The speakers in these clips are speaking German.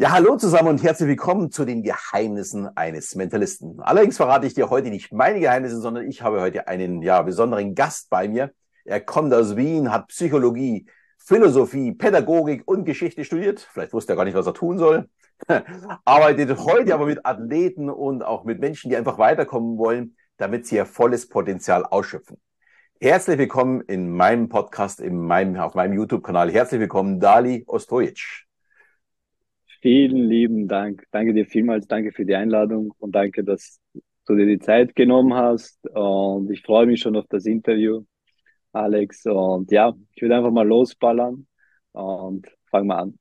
Ja, hallo zusammen und herzlich willkommen zu den Geheimnissen eines Mentalisten. Allerdings verrate ich dir heute nicht meine Geheimnisse, sondern ich habe heute einen ja, besonderen Gast bei mir. Er kommt aus Wien, hat Psychologie, Philosophie, Pädagogik und Geschichte studiert. Vielleicht wusste er gar nicht, was er tun soll. Arbeitet heute aber mit Athleten und auch mit Menschen, die einfach weiterkommen wollen, damit sie ihr volles Potenzial ausschöpfen. Herzlich willkommen in meinem Podcast, in meinem, auf meinem YouTube-Kanal. Herzlich willkommen, Dali Ostojic. Vielen lieben Dank. Danke dir vielmals. Danke für die Einladung und danke, dass du dir die Zeit genommen hast. Und ich freue mich schon auf das Interview, Alex. Und ja, ich würde einfach mal losballern und fangen wir an.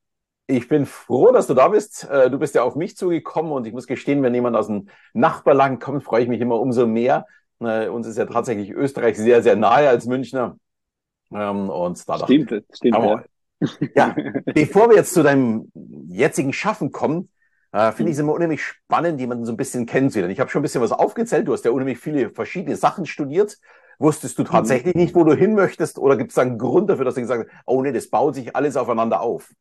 Ich bin froh, dass du da bist. Äh, du bist ja auf mich zugekommen und ich muss gestehen, wenn jemand aus dem Nachbarland kommt, freue ich mich immer umso mehr. Äh, uns ist ja tatsächlich Österreich sehr, sehr nahe als Münchner. Ähm, und da stimmt, stimmt. Ja. Ja, bevor wir jetzt zu deinem jetzigen Schaffen kommen, äh, finde ich es immer unheimlich spannend, jemanden so ein bisschen kennenzulernen. Ich habe schon ein bisschen was aufgezählt. Du hast ja unheimlich viele verschiedene Sachen studiert. Wusstest du tatsächlich nicht, wo du hin möchtest? Oder gibt es da einen Grund dafür, dass du gesagt hast, oh nee, das baut sich alles aufeinander auf?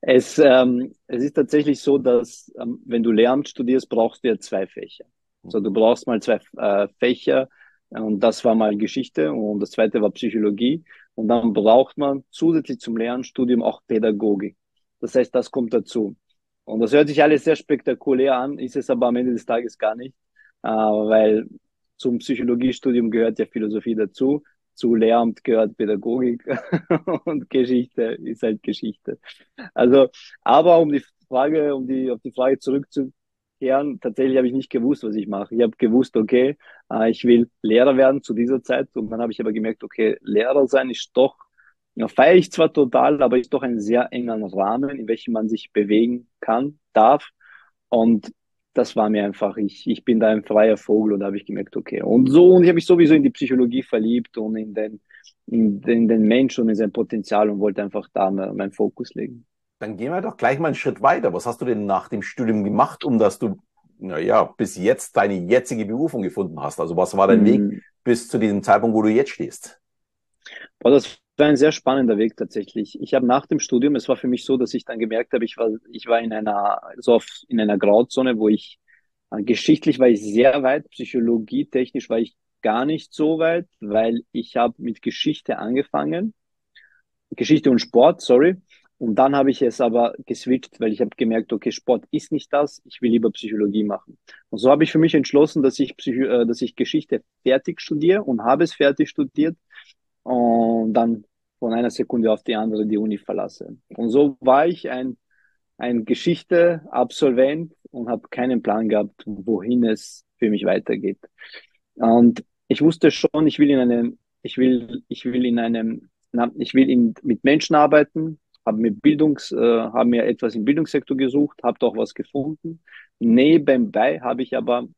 Es, ähm, es ist tatsächlich so, dass ähm, wenn du Lehramt studierst, brauchst du ja zwei Fächer. Also du brauchst mal zwei äh, Fächer und das war mal Geschichte und das zweite war Psychologie. Und dann braucht man zusätzlich zum Lehramtsstudium auch Pädagogik. Das heißt, das kommt dazu. Und das hört sich alles sehr spektakulär an, ist es aber am Ende des Tages gar nicht, äh, weil zum Psychologiestudium gehört ja Philosophie dazu, zu Lehramt gehört Pädagogik und Geschichte ist halt Geschichte. Also, aber um die Frage, um die auf die Frage zurückzukommen, Jahren tatsächlich habe ich nicht gewusst, was ich mache. Ich habe gewusst, okay, äh, ich will Lehrer werden zu dieser Zeit und dann habe ich aber gemerkt, okay, Lehrer sein ist doch, ja, feiere ich zwar total, aber ist doch ein sehr enger Rahmen, in welchem man sich bewegen kann, darf und das war mir einfach, ich, ich bin da ein freier Vogel und da habe ich gemerkt, okay. Und so, und ich habe mich sowieso in die Psychologie verliebt und in den, in den, in den Mensch und in sein Potenzial und wollte einfach da meinen Fokus legen. Dann gehen wir doch gleich mal einen Schritt weiter. Was hast du denn nach dem Studium gemacht, um dass du, naja, bis jetzt deine jetzige Berufung gefunden hast? Also was war dein mhm. Weg bis zu diesem Zeitpunkt, wo du jetzt stehst? Boah, das war ein sehr spannender Weg tatsächlich. Ich habe nach dem Studium, es war für mich so, dass ich dann gemerkt habe, ich war, ich war in einer, so auf, in einer Grauzone, wo ich, äh, geschichtlich war ich sehr weit, psychologietechnisch war ich gar nicht so weit, weil ich habe mit Geschichte angefangen. Geschichte und Sport, sorry. Und dann habe ich es aber geswitcht, weil ich habe gemerkt, okay, Sport ist nicht das, ich will lieber Psychologie machen. Und so habe ich für mich entschlossen, dass ich, Psycho äh, dass ich Geschichte fertig studiere und habe es fertig studiert und dann von einer Sekunde auf die andere die Uni verlasse. Und so war ich ein, ein Geschichte-Absolvent und habe keinen Plan gehabt, wohin es für mich weitergeht. Und ich wusste schon, ich will in einem, ich will, ich will in einem, ich will in, mit Menschen arbeiten, habe mir Bildungs, äh, habe mir etwas im Bildungssektor gesucht, habe doch was gefunden. Nebenbei habe ich aber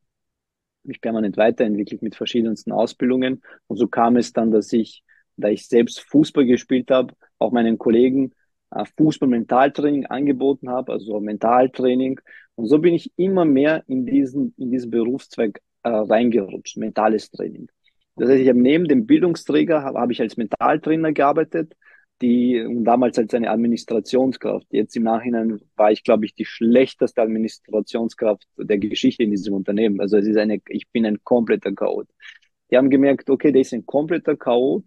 mich permanent weiterentwickelt mit verschiedensten Ausbildungen und so kam es dann, dass ich, da ich selbst Fußball gespielt habe, auch meinen Kollegen äh, Fußball-Mentaltraining angeboten habe, also Mentaltraining und so bin ich immer mehr in diesen in diesen Berufszweig äh, reingerutscht, mentales Training. Das heißt, ich habe neben dem Bildungsträger habe, habe ich als Mentaltrainer gearbeitet, die damals als eine Administrationskraft. Jetzt im Nachhinein war ich, glaube ich, die schlechteste Administrationskraft der Geschichte in diesem Unternehmen. Also es ist eine, ich bin ein kompletter Chaot. Die haben gemerkt, okay, der ist ein kompletter Chaot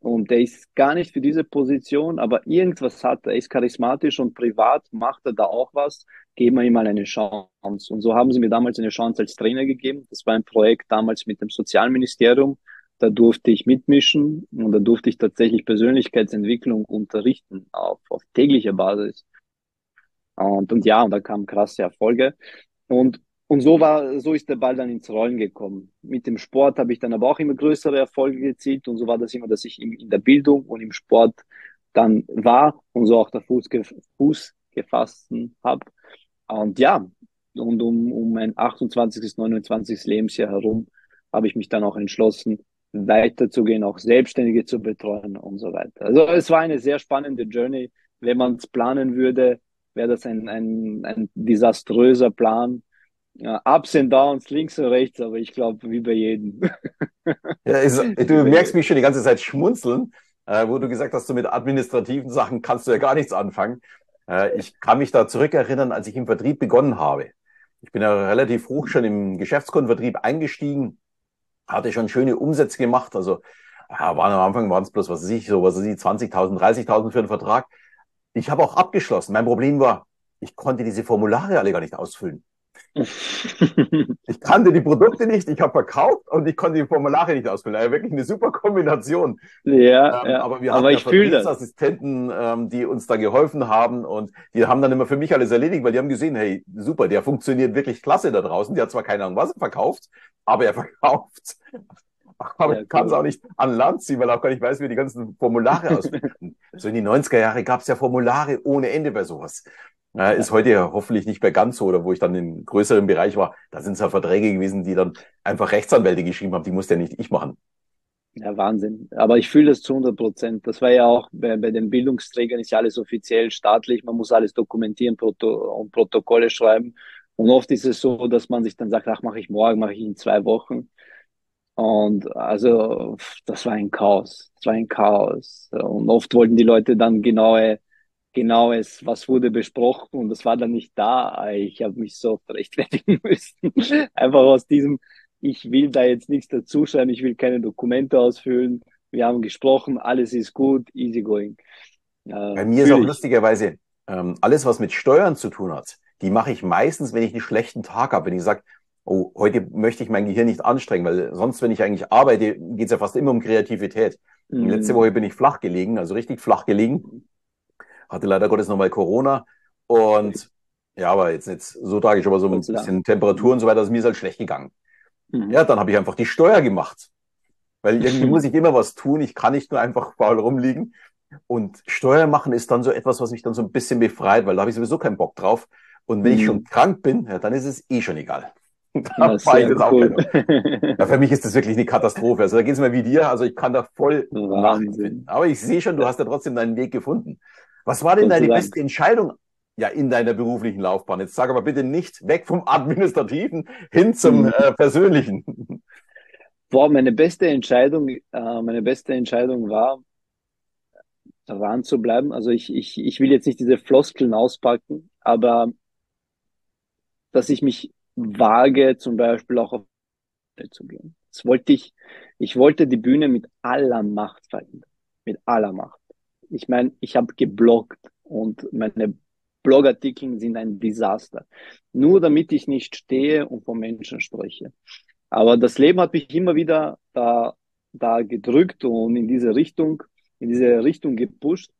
und der ist gar nicht für diese Position, aber irgendwas hat er, ist charismatisch und privat macht er da auch was. Geben wir ihm mal eine Chance. Und so haben sie mir damals eine Chance als Trainer gegeben. Das war ein Projekt damals mit dem Sozialministerium da durfte ich mitmischen und da durfte ich tatsächlich Persönlichkeitsentwicklung unterrichten auf, auf täglicher Basis. Und, und ja, und da kamen krasse Erfolge. Und, und so war, so ist der Ball dann ins Rollen gekommen. Mit dem Sport habe ich dann aber auch immer größere Erfolge gezielt und so war das immer, dass ich in, in der Bildung und im Sport dann war und so auch der Fuß, Fuß gefasst habe. Und ja, und um, um mein 28. 29. Lebensjahr herum habe ich mich dann auch entschlossen, weiterzugehen, auch Selbstständige zu betreuen und so weiter. Also es war eine sehr spannende Journey. Wenn man es planen würde, wäre das ein, ein, ein desaströser Plan. Ja, Ups und Downs, links und rechts, aber ich glaube, wie bei jedem. Ja, ist, du merkst mich schon die ganze Zeit schmunzeln, äh, wo du gesagt hast, du mit administrativen Sachen kannst du ja gar nichts anfangen. Äh, ich kann mich da zurückerinnern, als ich im Vertrieb begonnen habe. Ich bin ja relativ hoch schon im Geschäftskundenvertrieb eingestiegen, hatte schon schöne Umsätze gemacht. Also ja, waren am Anfang waren es bloß, was weiß ich, so was weiß ich, 20.000, 30.000 für einen Vertrag. Ich habe auch abgeschlossen. Mein Problem war, ich konnte diese Formulare alle gar nicht ausfüllen. ich kannte die Produkte nicht, ich habe verkauft und ich konnte die Formulare nicht ausfüllen. Also wirklich eine super Kombination. Ja, ähm, ja aber wir aber haben ja Assistenten, ähm, die uns da geholfen haben und die haben dann immer für mich alles erledigt, weil die haben gesehen, hey, super, der funktioniert wirklich klasse da draußen. Der hat zwar keine Ahnung, was er verkauft, aber er verkauft. Aber ja, ich kann es auch nicht an Land ziehen, weil auch gar nicht weiß, wie die ganzen Formulare ausfüllen. so in die 90er Jahre gab es ja Formulare ohne Ende bei sowas. Äh, ist heute ja hoffentlich nicht mehr ganz so, oder wo ich dann im größeren Bereich war, da sind es ja Verträge gewesen, die dann einfach Rechtsanwälte geschrieben haben, die musste ja nicht ich machen. Ja, Wahnsinn. Aber ich fühle das zu 100 Prozent. Das war ja auch bei, bei den Bildungsträgern ist ja alles offiziell staatlich. Man muss alles dokumentieren Proto und Protokolle schreiben. Und oft ist es so, dass man sich dann sagt, ach, mache ich morgen, mache ich in zwei Wochen. Und also, das war ein Chaos. Das war ein Chaos. Und oft wollten die Leute dann genaue genaues, was wurde besprochen und das war dann nicht da. Ich habe mich so rechtfertigen müssen. Einfach aus diesem, ich will da jetzt nichts dazuschreiben, ich will keine Dokumente ausfüllen. Wir haben gesprochen, alles ist gut, easy going. Äh, Bei mir ist auch lustigerweise ähm, alles, was mit Steuern zu tun hat, die mache ich meistens, wenn ich einen schlechten Tag habe, wenn ich sage, oh, heute möchte ich mein Gehirn nicht anstrengen, weil sonst, wenn ich eigentlich arbeite, geht es ja fast immer um Kreativität. Mhm. Letzte Woche bin ich flach gelegen, also richtig flach gelegen hatte leider Gottes nochmal Corona und ja, aber jetzt nicht so tragisch, aber so ein bisschen Temperatur und so weiter, also mir ist halt schlecht gegangen. Mhm. Ja, dann habe ich einfach die Steuer gemacht. Weil irgendwie muss ich immer was tun. Ich kann nicht nur einfach faul rumliegen. Und Steuer machen ist dann so etwas, was mich dann so ein bisschen befreit, weil da habe ich sowieso keinen Bock drauf. Und wenn mhm. ich schon krank bin, ja, dann ist es eh schon egal. Da fahre ich das cool. auch ja, für mich ist das wirklich eine Katastrophe. Also da geht es mir wie dir. Also ich kann da voll Wahnsinn. Aber ich sehe schon, du hast ja trotzdem deinen Weg gefunden. Was war denn deine beste Entscheidung ja in deiner beruflichen Laufbahn? Jetzt sag aber bitte nicht weg vom Administrativen hin zum mhm. äh, Persönlichen. Boah, meine beste Entscheidung, äh, meine beste Entscheidung war, daran zu bleiben. Also ich, ich, ich will jetzt nicht diese Floskeln auspacken, aber dass ich mich wage, zum Beispiel auch auf zu gehen. Das wollte ich, ich wollte die Bühne mit aller Macht verändern. Mit aller Macht ich meine, ich habe gebloggt und meine Blogartikel sind ein Desaster. Nur damit ich nicht stehe und von Menschen spreche. Aber das Leben hat mich immer wieder da, da gedrückt und in diese Richtung, in diese Richtung gepusht.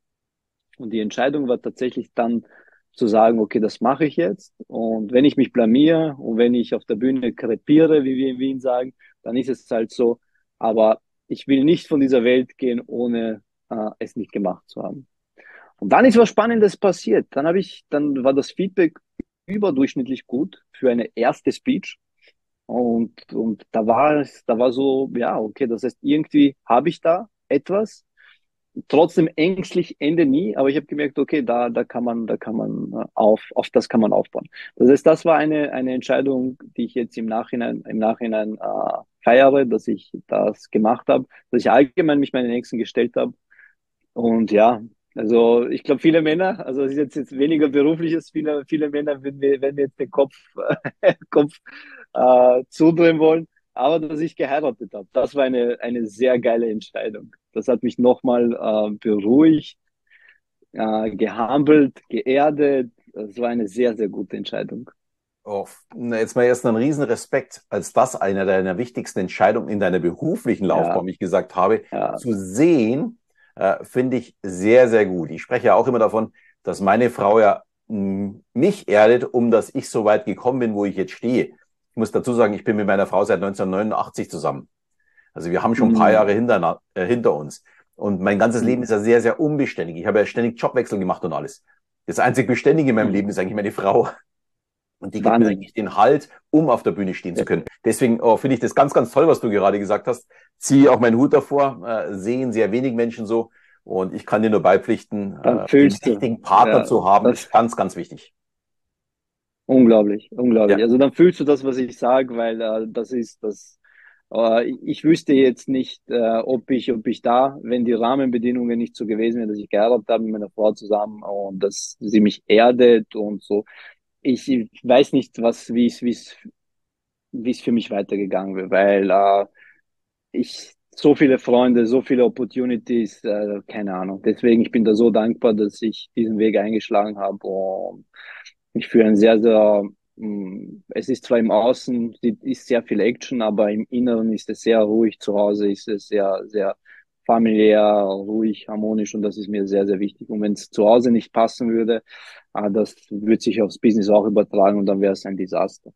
Und die Entscheidung war tatsächlich dann zu sagen, okay, das mache ich jetzt. Und wenn ich mich blamiere und wenn ich auf der Bühne krepiere, wie wir in Wien sagen, dann ist es halt so. Aber ich will nicht von dieser Welt gehen, ohne äh, es nicht gemacht zu haben. Und dann ist was Spannendes passiert. Dann habe ich, dann war das Feedback überdurchschnittlich gut für eine erste Speech. Und, und da war es, da war so, ja, okay, das heißt, irgendwie habe ich da etwas. Trotzdem ängstlich Ende nie, aber ich habe gemerkt, okay, da, da kann man, da kann man äh, auf, auf das kann man aufbauen. Das heißt, das war eine, eine Entscheidung, die ich jetzt im Nachhinein, im Nachhinein äh, feiere, dass ich das gemacht habe, dass ich allgemein mich meinen Nächsten gestellt habe und ja, also ich glaube, viele Männer, also es ist jetzt, jetzt weniger berufliches, viele, viele Männer wenn wir, wenn wir jetzt den Kopf, Kopf äh, zudrehen wollen, aber dass ich geheiratet habe, das war eine, eine sehr geile Entscheidung. Das hat mich nochmal äh, beruhigt, äh, gehambelt, geerdet. Das war eine sehr, sehr gute Entscheidung. Oh, jetzt mal erst einen riesen Respekt, als das eine deiner wichtigsten Entscheidungen in deiner beruflichen Laufbahn, ja. wie ich gesagt habe, ja. zu sehen, äh, finde ich sehr, sehr gut. Ich spreche ja auch immer davon, dass meine Frau ja mich erdet, um dass ich so weit gekommen bin, wo ich jetzt stehe. Ich muss dazu sagen, ich bin mit meiner Frau seit 1989 zusammen. Also wir haben schon ein paar mhm. Jahre hinter, äh, hinter uns. Und mein ganzes Leben mhm. ist ja sehr, sehr unbeständig. Ich habe ja ständig Jobwechsel gemacht und alles. Das einzig Beständige in meinem. Leben ist eigentlich meine Frau. Und die gibt mir eigentlich den Halt, um auf der Bühne stehen ja. zu können. Deswegen oh, finde ich das ganz, ganz toll, was du gerade gesagt hast. Ziehe auch meinen Hut davor, äh, sehen sehr wenig Menschen so. Und ich kann dir nur beipflichten, äh, den richtigen Partner ja, zu haben, ist ganz, ganz wichtig. Unglaublich, unglaublich. Ja. Also dann fühlst du das, was ich sage, weil äh, das ist das, äh, ich wüsste jetzt nicht, äh, ob ich, ob ich da, wenn die Rahmenbedingungen nicht so gewesen wären, dass ich geheiratet habe mit meiner Frau zusammen und dass sie mich erdet und so. Ich weiß nicht, was, wie es, wie es, wie es für mich weitergegangen wäre, weil äh, ich so viele Freunde, so viele Opportunities, äh, keine Ahnung. Deswegen, ich bin da so dankbar, dass ich diesen Weg eingeschlagen habe und ich führe ein sehr, sehr Mm, es ist zwar im Außen, ist sehr viel Action, aber im Inneren ist es sehr ruhig. Zu Hause ist es sehr, sehr familiär, ruhig, harmonisch und das ist mir sehr, sehr wichtig. Und wenn es zu Hause nicht passen würde, ah, das würde sich aufs Business auch übertragen und dann wäre es ein Desaster.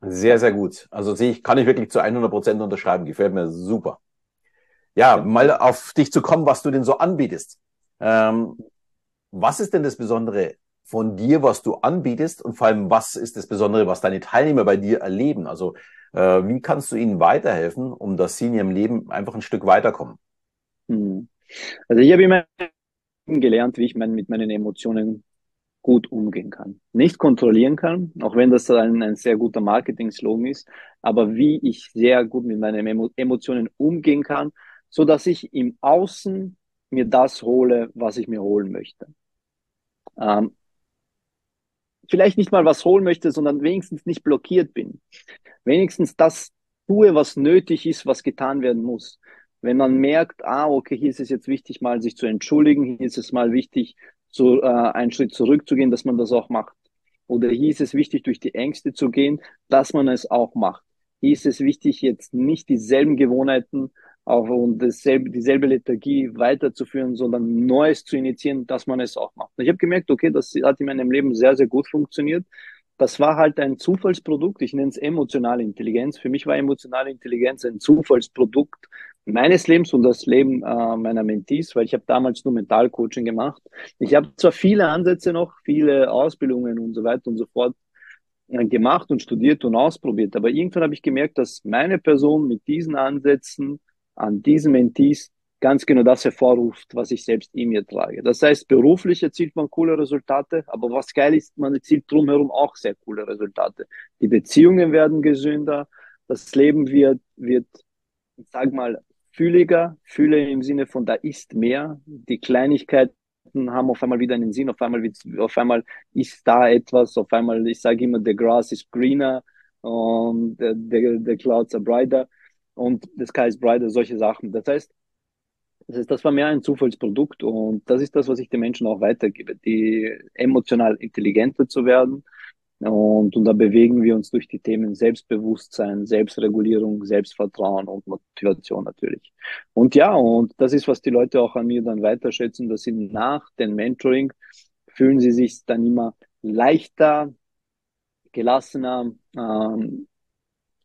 Sehr, sehr gut. Also sehe ich, kann ich wirklich zu 100 Prozent unterschreiben. Gefällt mir super. Ja, ja, mal auf dich zu kommen, was du denn so anbietest. Ähm, was ist denn das Besondere von dir, was du anbietest und vor allem, was ist das Besondere, was deine Teilnehmer bei dir erleben? Also äh, wie kannst du ihnen weiterhelfen, um dass sie in ihrem Leben einfach ein Stück weiterkommen? Hm. Also ich habe immer gelernt, wie ich mein, mit meinen Emotionen gut umgehen kann. Nicht kontrollieren kann, auch wenn das ein, ein sehr guter Marketing-Slogan ist, aber wie ich sehr gut mit meinen Emo Emotionen umgehen kann, so dass ich im Außen mir das hole, was ich mir holen möchte. Ähm, vielleicht nicht mal was holen möchte, sondern wenigstens nicht blockiert bin. Wenigstens das tue, was nötig ist, was getan werden muss. Wenn man merkt, ah, okay, hier ist es jetzt wichtig, mal sich zu entschuldigen, hier ist es mal wichtig, so äh, einen Schritt zurückzugehen, dass man das auch macht. Oder hier ist es wichtig, durch die Ängste zu gehen, dass man es auch macht. Hier ist es wichtig, jetzt nicht dieselben Gewohnheiten auch und dasselbe, dieselbe Lethargie weiterzuführen, sondern Neues zu initiieren, dass man es auch macht. Ich habe gemerkt, okay, das hat in meinem Leben sehr, sehr gut funktioniert. Das war halt ein Zufallsprodukt. Ich nenne es emotionale Intelligenz. Für mich war emotionale Intelligenz ein Zufallsprodukt meines Lebens und das Leben äh, meiner Mentees, weil ich habe damals nur Mentalcoaching gemacht. Ich habe zwar viele Ansätze noch, viele Ausbildungen und so weiter und so fort äh, gemacht und studiert und ausprobiert, aber irgendwann habe ich gemerkt, dass meine Person mit diesen Ansätzen an diesen Mentees ganz genau das hervorruft, was ich selbst in mir trage. Das heißt, beruflich erzielt man coole Resultate, aber was geil ist, man erzielt drumherum auch sehr coole Resultate. Die Beziehungen werden gesünder, das Leben wird, wird, sag mal, fühliger, fühle im Sinne von da ist mehr, die Kleinigkeiten haben auf einmal wieder einen Sinn, auf einmal, auf einmal ist da etwas, auf einmal, ich sage immer, the grass is greener und the, the, the clouds are brighter und the sky is brighter, solche Sachen. Das heißt, das, heißt, das war mehr ein Zufallsprodukt und das ist das, was ich den Menschen auch weitergebe, die emotional intelligenter zu werden. Und, und da bewegen wir uns durch die Themen Selbstbewusstsein, Selbstregulierung, Selbstvertrauen und Motivation natürlich. Und ja, und das ist, was die Leute auch an mir dann weiterschätzen, dass sie nach dem Mentoring fühlen sie sich dann immer leichter, gelassener, ähm,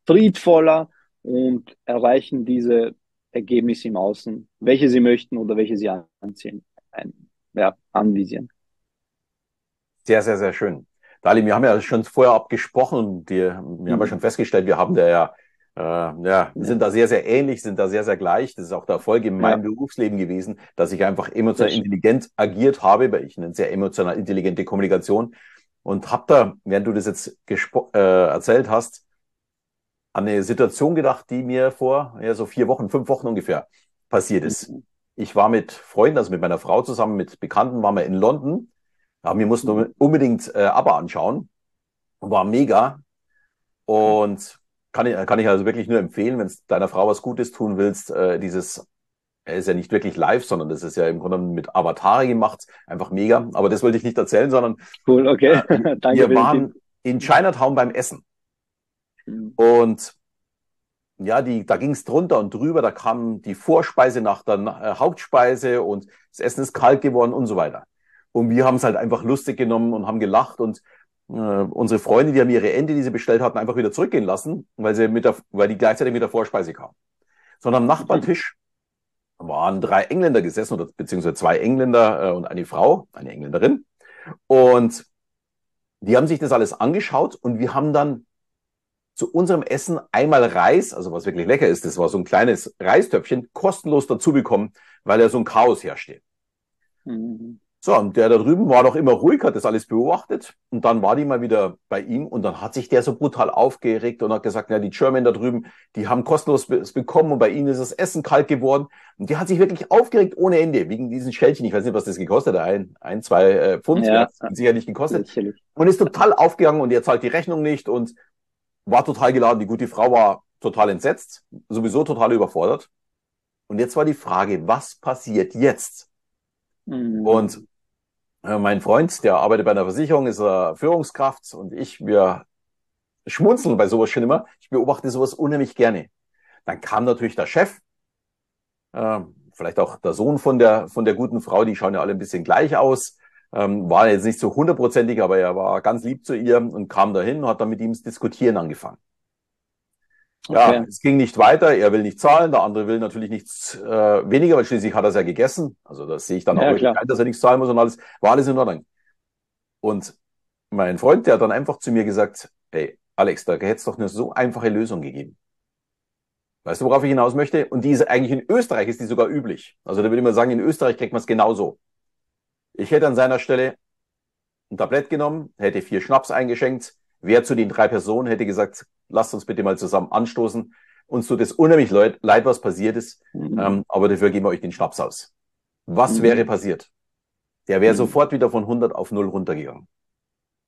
friedvoller und erreichen diese Ergebnisse im Außen, welche sie möchten oder welche sie anziehen, ein, ja, anvisieren. Sehr, sehr, sehr schön. Dali, wir haben ja schon vorher abgesprochen und wir, wir mhm. haben ja schon festgestellt, wir haben da ja, äh, ja, wir sind da sehr, sehr ähnlich, sind da sehr, sehr gleich. Das ist auch der Erfolg in meinem ja. Berufsleben gewesen, dass ich einfach emotional intelligent agiert habe, weil ich eine sehr emotional intelligente Kommunikation und habe da, während du das jetzt äh, erzählt hast, an eine Situation gedacht, die mir vor ja, so vier Wochen, fünf Wochen ungefähr passiert ist. Mhm. Ich war mit Freunden, also mit meiner Frau zusammen, mit Bekannten, waren wir in London. Ja, wir mussten mhm. unbedingt äh, ABBA anschauen. War mega. Und kann ich, kann ich also wirklich nur empfehlen, wenn es deiner Frau was Gutes tun willst, äh, dieses er ist ja nicht wirklich live, sondern das ist ja im Grunde mit Avatare gemacht. Einfach mega. Aber das wollte ich nicht erzählen, sondern cool, okay. Äh, Danke wir waren in Chinatown beim Essen. Mhm. Und ja, die, da ging es drunter und drüber, da kam die Vorspeise nach der äh, Hauptspeise und das Essen ist kalt geworden und so weiter. Und wir haben es halt einfach lustig genommen und haben gelacht und äh, unsere Freunde, die haben ihre Ente, die sie bestellt hatten, einfach wieder zurückgehen lassen, weil sie mit der, weil die gleichzeitig mit der Vorspeise kam. Sondern am Nachbartisch waren drei Engländer gesessen oder beziehungsweise zwei Engländer äh, und eine Frau, eine Engländerin. Und die haben sich das alles angeschaut und wir haben dann zu unserem Essen einmal Reis, also was wirklich lecker ist, das war so ein kleines Reistöpfchen, kostenlos dazu bekommen, weil er so ein Chaos herrschte. Mhm. So, und der da drüben war doch immer ruhig, hat das alles beobachtet. Und dann war die mal wieder bei ihm und dann hat sich der so brutal aufgeregt und hat gesagt, ja, die German da drüben, die haben kostenlos bekommen und bei ihnen ist das Essen kalt geworden. Und die hat sich wirklich aufgeregt ohne Ende wegen diesen Schälchen. Ich weiß nicht, was das gekostet hat. Ein, ein zwei äh, Pfund. Ja, hat sicher nicht gekostet. Sicherlich. Und ist total aufgegangen und er zahlt die Rechnung nicht und war total geladen. Die gute Frau war total entsetzt, sowieso total überfordert. Und jetzt war die Frage, was passiert jetzt? Mhm. Und äh, mein Freund, der arbeitet bei einer Versicherung, ist er Führungskraft und ich, wir schmunzeln bei sowas schon immer. Ich beobachte sowas unheimlich gerne. Dann kam natürlich der Chef, äh, vielleicht auch der Sohn von der, von der guten Frau, die schauen ja alle ein bisschen gleich aus. Ähm, war jetzt nicht so hundertprozentig, aber er war ganz lieb zu ihr und kam dahin und hat dann mit ihm das Diskutieren angefangen. Okay. Ja, es ging nicht weiter, er will nicht zahlen, der andere will natürlich nichts äh, weniger, weil schließlich hat er es ja gegessen. Also das sehe ich dann ja, auch nicht dass er nichts zahlen muss und alles, war alles in Ordnung. Und mein Freund, der hat dann einfach zu mir gesagt, hey, Alex, da hätte es doch eine so einfache Lösung gegeben. Weißt du, worauf ich hinaus möchte? Und die ist eigentlich in Österreich, ist die sogar üblich. Also da würde ich mal sagen, in Österreich kriegt man es genauso. Ich hätte an seiner Stelle ein Tablett genommen, hätte vier Schnaps eingeschenkt, wer zu den drei Personen hätte gesagt, lasst uns bitte mal zusammen anstoßen. Uns tut es unheimlich leid, leid was passiert ist, mhm. ähm, aber dafür geben wir euch den Schnaps aus. Was mhm. wäre passiert? Der wäre mhm. sofort wieder von 100 auf 0 runtergegangen.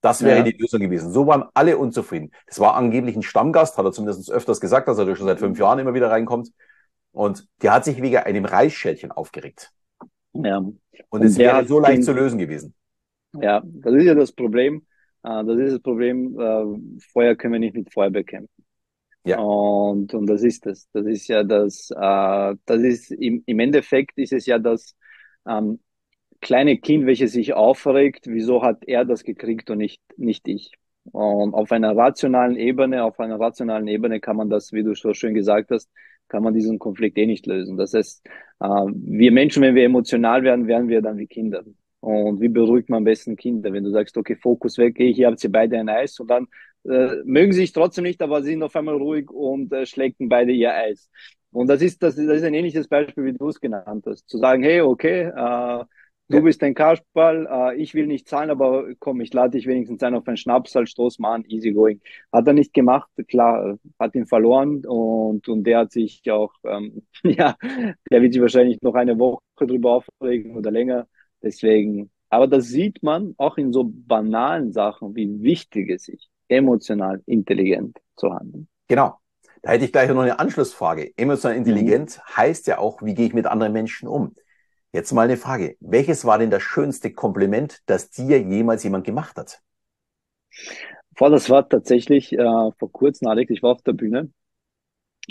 Das wäre ja. die Lösung gewesen. So waren alle unzufrieden. Das war angeblich ein Stammgast, hat er zumindest öfters gesagt, dass er schon seit fünf Jahren immer wieder reinkommt. Und der hat sich wegen einem Reisschälchen aufgeregt. Ja. Und es wäre so leicht zu lösen gewesen. Ja, das ist ja das Problem. Äh, das ist das Problem, äh, Feuer können wir nicht mit Feuer bekämpfen. Ja. Und, und das ist das. Das ist ja das, äh, das ist im, im Endeffekt ist es ja das ähm, kleine Kind, welches sich aufregt, wieso hat er das gekriegt und nicht, nicht ich. Und auf einer rationalen Ebene, auf einer rationalen Ebene kann man das, wie du so schön gesagt hast, kann man diesen Konflikt eh nicht lösen. Das heißt, äh, wir Menschen, wenn wir emotional werden, werden wir dann wie Kinder. Und wie beruhigt man am besten Kinder, wenn du sagst, okay, Fokus weg, hier habt ihr beide ein Eis und dann äh, mögen sie sich trotzdem nicht, aber sind auf einmal ruhig und äh, schlecken beide ihr Eis. Und das ist, das, das ist ein ähnliches Beispiel, wie du es genannt hast. Zu sagen, hey, okay, äh, du ja. bist ein Kasperl, äh, ich will nicht zahlen, aber komm, ich lade dich wenigstens ein auf einen Schnaps, halt stoß mal an, easy going. Hat er nicht gemacht, klar, hat ihn verloren und, und der hat sich auch, ähm, ja, der wird sich wahrscheinlich noch eine Woche drüber aufregen oder länger. Deswegen, aber das sieht man auch in so banalen Sachen, wie wichtig es ist, emotional intelligent zu handeln. Genau. Da hätte ich gleich noch eine Anschlussfrage. Emotional intelligent mhm. heißt ja auch, wie gehe ich mit anderen Menschen um? Jetzt mal eine Frage. Welches war denn das schönste Kompliment, das dir jemals jemand gemacht hat? Vor, das war tatsächlich äh, vor kurzem, Alex, ich war auf der Bühne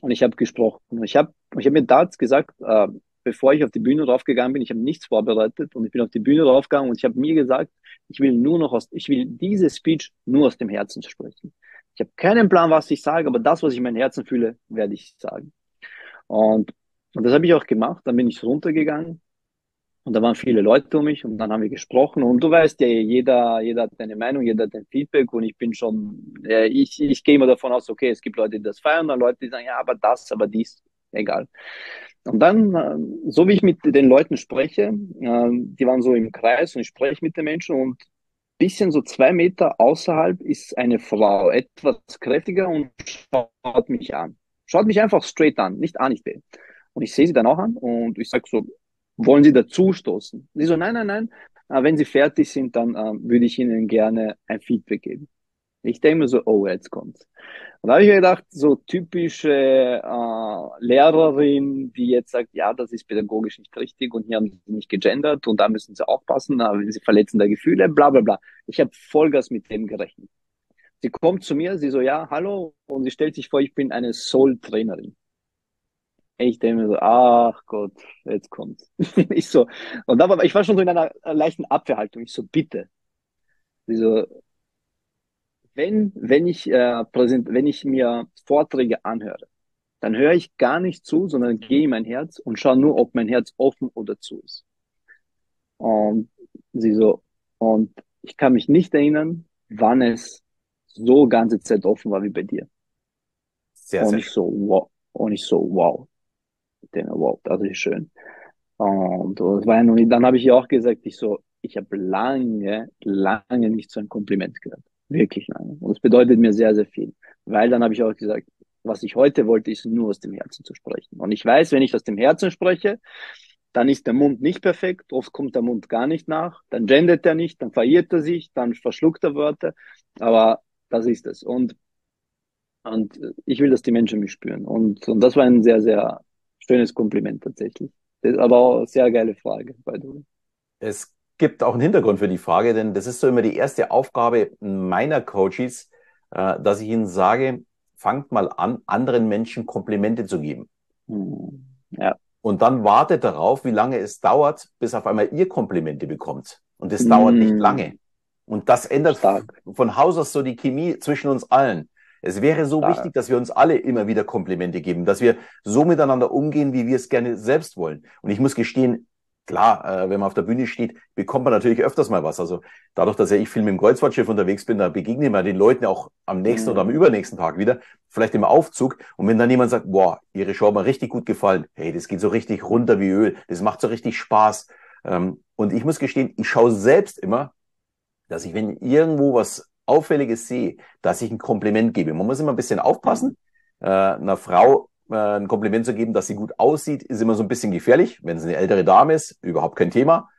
und ich habe gesprochen. Ich habe ich hab mir da gesagt, äh, bevor ich auf die Bühne raufgegangen bin, ich habe nichts vorbereitet und ich bin auf die Bühne raufgegangen und ich habe mir gesagt, ich will nur noch aus, ich will diese Speech nur aus dem Herzen sprechen. Ich habe keinen Plan, was ich sage, aber das, was ich in meinem Herzen fühle, werde ich sagen. Und, und das habe ich auch gemacht. Dann bin ich runtergegangen und da waren viele Leute um mich und dann haben wir gesprochen. Und du weißt ja, jeder, jeder hat eine Meinung, jeder hat ein Feedback und ich bin schon, äh, ich, ich gehe immer davon aus, okay, es gibt Leute, die das feiern, dann Leute, die sagen, ja, aber das, aber dies, egal. Und dann, äh, so wie ich mit den Leuten spreche, äh, die waren so im Kreis und ich spreche mit den Menschen und bisschen so zwei Meter außerhalb ist eine Frau, etwas kräftiger und schaut mich an. Schaut mich einfach straight an, nicht A, nicht B. Und ich sehe sie dann auch an und ich sage so, wollen Sie dazu stoßen? Sie so, nein, nein, nein, äh, wenn Sie fertig sind, dann würde ich Ihnen gerne ein Feedback geben. Ich denke mir so, oh, jetzt kommt's. Und da habe ich mir gedacht, so typische äh, Lehrerin, die jetzt sagt, ja, das ist pädagogisch nicht richtig und hier haben sie nicht gegendert und da müssen sie aufpassen, aber sie verletzen da Gefühle, bla bla bla. Ich habe Vollgas mit dem gerechnet. Sie kommt zu mir, sie so, ja, hallo, und sie stellt sich vor, ich bin eine Soul-Trainerin. Ich denke mir so, ach Gott, jetzt kommt's. ich so, und da war, ich war schon so in einer leichten Abwehrhaltung. Ich so, bitte. Sie so, wenn, wenn ich, äh, präsent, wenn ich mir Vorträge anhöre, dann höre ich gar nicht zu, sondern gehe in mein Herz und schaue nur, ob mein Herz offen oder zu ist. Und sie so, und ich kann mich nicht erinnern, wann es so ganze Zeit offen war wie bei dir. Sehr, und sehr ich so, wow. Und ich so, wow. Wow, das ist schön. Und, und war ja noch dann habe ich ihr auch gesagt, ich so, ich habe lange, lange nicht so ein Kompliment gehört. Wirklich lange. Und es bedeutet mir sehr, sehr viel. Weil dann habe ich auch gesagt, was ich heute wollte, ist nur aus dem Herzen zu sprechen. Und ich weiß, wenn ich aus dem Herzen spreche, dann ist der Mund nicht perfekt, oft kommt der Mund gar nicht nach, dann gendert er nicht, dann verirrt er sich, dann verschluckt er Wörter, aber das ist es. Und, und ich will, dass die Menschen mich spüren. Und, und das war ein sehr, sehr schönes Kompliment tatsächlich. Das ist aber auch eine sehr geile Frage, by the way. Es gibt auch einen Hintergrund für die Frage, denn das ist so immer die erste Aufgabe meiner Coaches, äh, dass ich ihnen sage, fangt mal an, anderen Menschen Komplimente zu geben. Hm, ja. Und dann wartet darauf, wie lange es dauert, bis auf einmal ihr Komplimente bekommt. Und das mm. dauert nicht hm. lange. Und das ändert Stark. von Haus aus so die Chemie zwischen uns allen. Es wäre so Stark. wichtig, dass wir uns alle immer wieder Komplimente geben, dass wir so miteinander umgehen, wie wir es gerne selbst wollen. Und ich muss gestehen, klar, äh, wenn man auf der Bühne steht, bekommt man natürlich öfters mal was. Also dadurch, dass ja ich viel mit dem Kreuzfahrtschiff unterwegs bin, da begegne ich mal den Leuten auch am nächsten mhm. oder am mhm. übernächsten Tag wieder, vielleicht im Aufzug. Und wenn dann jemand sagt, boah, Ihre Show hat mir richtig gut gefallen, hey, das geht so richtig runter wie Öl, das macht so richtig Spaß. Ähm, und ich muss gestehen, ich schaue selbst immer, dass ich, wenn irgendwo was Auffälliges sehe, dass ich ein Kompliment gebe. Man muss immer ein bisschen aufpassen. Äh, einer Frau äh, ein Kompliment zu geben, dass sie gut aussieht, ist immer so ein bisschen gefährlich. Wenn sie eine ältere Dame ist, überhaupt kein Thema.